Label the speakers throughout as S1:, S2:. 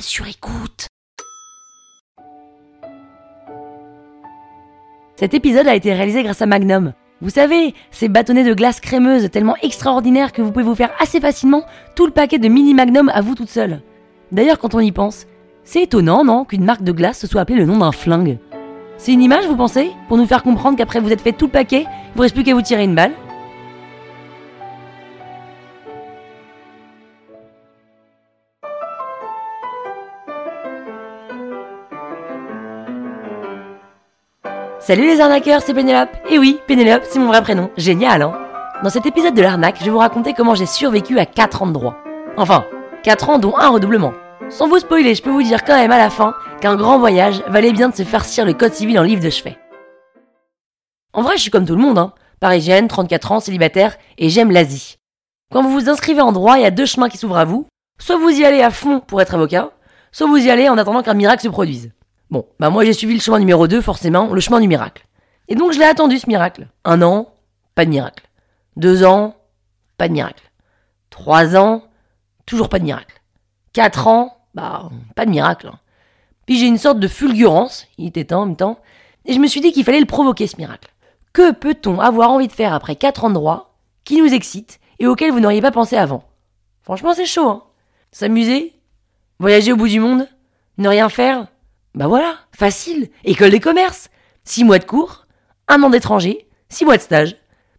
S1: sur écoute. Cet épisode a été réalisé grâce à Magnum. Vous savez, ces bâtonnets de glace crémeuse tellement extraordinaires que vous pouvez vous faire assez facilement tout le paquet de mini Magnum à vous toute seule. D'ailleurs, quand on y pense, c'est étonnant, non, qu'une marque de glace se soit appelée le nom d'un flingue. C'est une image, vous pensez? Pour nous faire comprendre qu'après vous êtes fait tout le paquet, il vous reste plus qu'à vous tirer une balle Salut les arnaqueurs, c'est Pénélope. Et oui, Pénélope, c'est mon vrai prénom. Génial, hein Dans cet épisode de l'arnaque, je vais vous raconter comment j'ai survécu à 4 ans de droit. Enfin, 4 ans dont un redoublement. Sans vous spoiler, je peux vous dire quand même à la fin qu'un grand voyage valait bien de se farcir le code civil en livre de chevet. En vrai, je suis comme tout le monde, hein. Parisienne, 34 ans, célibataire, et j'aime l'Asie. Quand vous vous inscrivez en droit, il y a deux chemins qui s'ouvrent à vous. Soit vous y allez à fond pour être avocat, soit vous y allez en attendant qu'un miracle se produise. Bon, bah moi j'ai suivi le chemin numéro 2, forcément, le chemin du miracle. Et donc je l'ai attendu ce miracle. Un an, pas de miracle. Deux ans, pas de miracle. Trois ans, toujours pas de miracle. Quatre ans, bah pas de miracle. Hein. Puis j'ai une sorte de fulgurance, il était temps en même temps, et je me suis dit qu'il fallait le provoquer ce miracle. Que peut-on avoir envie de faire après quatre ans de droit qui nous excite et auquel vous n'auriez pas pensé avant? Franchement c'est chaud, hein S'amuser Voyager au bout du monde Ne rien faire bah voilà, facile. École des commerces. Six mois de cours, un an d'étranger, six mois de stage.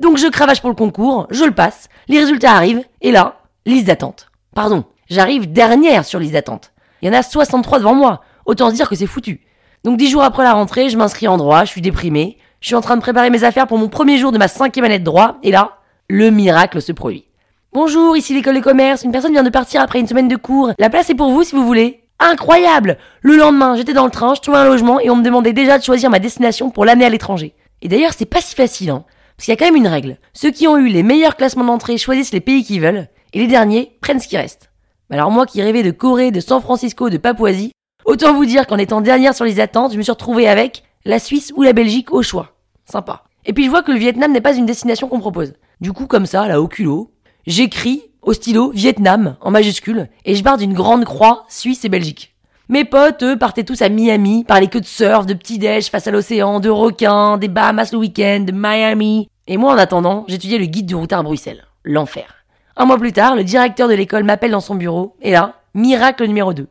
S1: Donc je cravache pour le concours, je le passe, les résultats arrivent, et là, liste d'attente. Pardon, j'arrive dernière sur liste d'attente. Il y en a 63 devant moi, autant se dire que c'est foutu. Donc dix jours après la rentrée, je m'inscris en droit, je suis déprimé, je suis en train de préparer mes affaires pour mon premier jour de ma cinquième année de droit, et là, le miracle se produit. Bonjour, ici l'école des commerces, une personne vient de partir après une semaine de cours, la place est pour vous si vous voulez. Incroyable Le lendemain, j'étais dans le train, je trouvais un logement et on me demandait déjà de choisir ma destination pour l'année à l'étranger. Et d'ailleurs, c'est pas si facile, hein. Parce qu'il y a quand même une règle. Ceux qui ont eu les meilleurs classements d'entrée choisissent les pays qu'ils veulent, et les derniers prennent ce qui reste. Alors moi qui rêvais de Corée, de San Francisco, de Papouasie, autant vous dire qu'en étant dernière sur les attentes, je me suis retrouvée avec la Suisse ou la Belgique au choix. Sympa. Et puis je vois que le Vietnam n'est pas une destination qu'on propose. Du coup, comme ça, là, au culot, j'écris au stylo Vietnam en majuscule et je barre d'une grande croix Suisse et Belgique. Mes potes, eux, partaient tous à Miami, parlaient que de surf, de petits déj face à l'océan, de requins, des Bahamas le week-end, de Miami. Et moi, en attendant, j'étudiais le guide du routard Bruxelles. L'enfer. Un mois plus tard, le directeur de l'école m'appelle dans son bureau, et là, miracle numéro 2.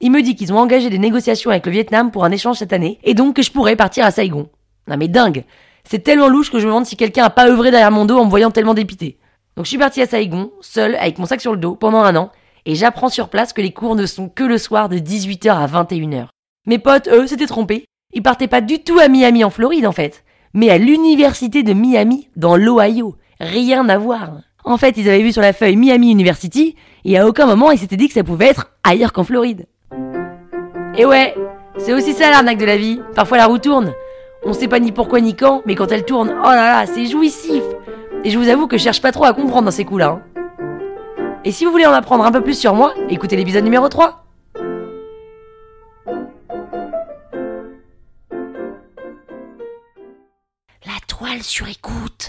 S1: Il me dit qu'ils ont engagé des négociations avec le Vietnam pour un échange cette année, et donc que je pourrais partir à Saigon. Non mais dingue C'est tellement louche que je me demande si quelqu'un a pas œuvré derrière mon dos en me voyant tellement dépité. Donc je suis partie à Saigon, seule, avec mon sac sur le dos, pendant un an, et j'apprends sur place que les cours ne sont que le soir de 18h à 21h. Mes potes, eux, s'étaient trompés. Ils partaient pas du tout à Miami en Floride, en fait, mais à l'université de Miami, dans l'Ohio. Rien à voir. En fait, ils avaient vu sur la feuille Miami University, et à aucun moment ils s'étaient dit que ça pouvait être ailleurs qu'en Floride. Et ouais, c'est aussi ça l'arnaque de la vie. Parfois la roue tourne. On sait pas ni pourquoi ni quand, mais quand elle tourne, oh là là, c'est jouissif. Et je vous avoue que je cherche pas trop à comprendre dans ces coups-là. Hein. Et si vous voulez en apprendre un peu plus sur moi, écoutez l'épisode numéro 3.
S2: La toile sur écoute.